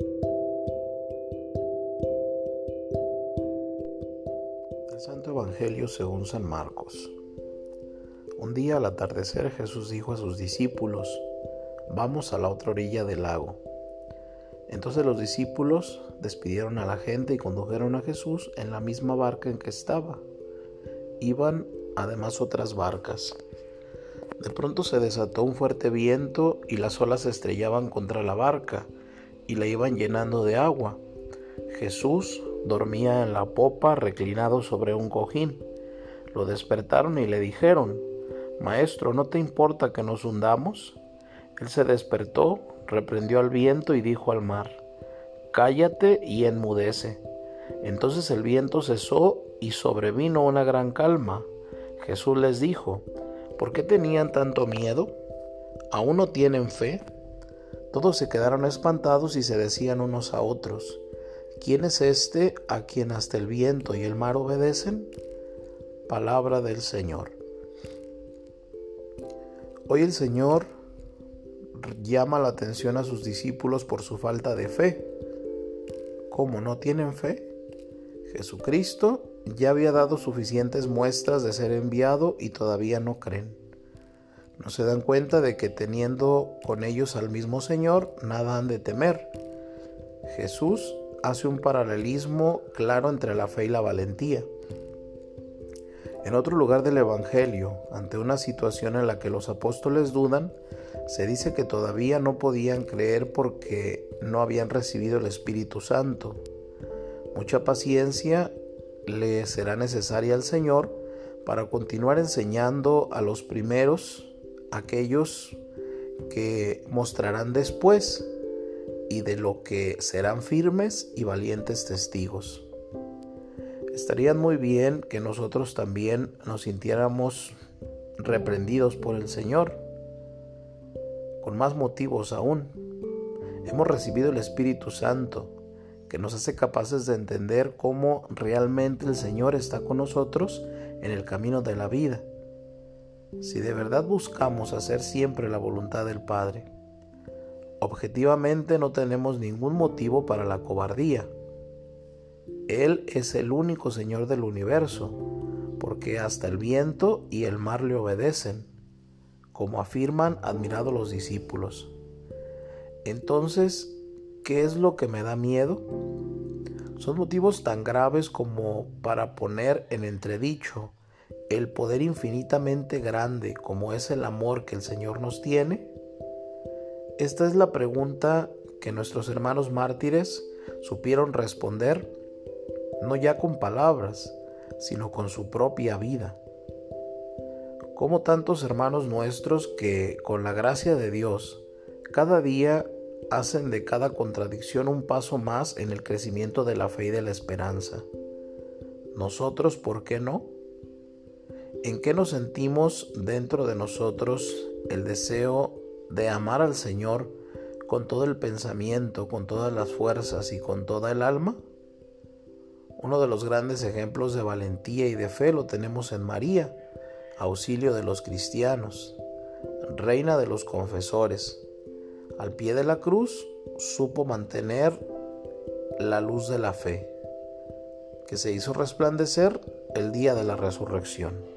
El Santo Evangelio según San Marcos. Un día al atardecer Jesús dijo a sus discípulos, vamos a la otra orilla del lago. Entonces los discípulos despidieron a la gente y condujeron a Jesús en la misma barca en que estaba. Iban además otras barcas. De pronto se desató un fuerte viento y las olas estrellaban contra la barca y la iban llenando de agua. Jesús dormía en la popa reclinado sobre un cojín. Lo despertaron y le dijeron, Maestro, ¿no te importa que nos hundamos? Él se despertó, reprendió al viento y dijo al mar, Cállate y enmudece. Entonces el viento cesó y sobrevino una gran calma. Jesús les dijo, ¿por qué tenían tanto miedo? ¿Aún no tienen fe? Todos se quedaron espantados y se decían unos a otros, ¿quién es este a quien hasta el viento y el mar obedecen? Palabra del Señor. Hoy el Señor llama la atención a sus discípulos por su falta de fe. ¿Cómo no tienen fe? Jesucristo ya había dado suficientes muestras de ser enviado y todavía no creen. No se dan cuenta de que teniendo con ellos al mismo Señor, nada han de temer. Jesús hace un paralelismo claro entre la fe y la valentía. En otro lugar del Evangelio, ante una situación en la que los apóstoles dudan, se dice que todavía no podían creer porque no habían recibido el Espíritu Santo. Mucha paciencia le será necesaria al Señor para continuar enseñando a los primeros, aquellos que mostrarán después y de lo que serán firmes y valientes testigos. Estaría muy bien que nosotros también nos sintiéramos reprendidos por el Señor, con más motivos aún. Hemos recibido el Espíritu Santo, que nos hace capaces de entender cómo realmente el Señor está con nosotros en el camino de la vida. Si de verdad buscamos hacer siempre la voluntad del Padre, objetivamente no tenemos ningún motivo para la cobardía. Él es el único Señor del universo, porque hasta el viento y el mar le obedecen, como afirman admirados los discípulos. Entonces, ¿Qué es lo que me da miedo? Son motivos tan graves como para poner en entredicho el poder infinitamente grande como es el amor que el Señor nos tiene. Esta es la pregunta que nuestros hermanos mártires supieron responder, no ya con palabras, sino con su propia vida. Como tantos hermanos nuestros que, con la gracia de Dios, cada día hacen de cada contradicción un paso más en el crecimiento de la fe y de la esperanza. Nosotros, ¿por qué no? ¿En qué nos sentimos dentro de nosotros el deseo de amar al Señor con todo el pensamiento, con todas las fuerzas y con toda el alma? Uno de los grandes ejemplos de valentía y de fe lo tenemos en María, auxilio de los cristianos, reina de los confesores, al pie de la cruz supo mantener la luz de la fe, que se hizo resplandecer el día de la resurrección.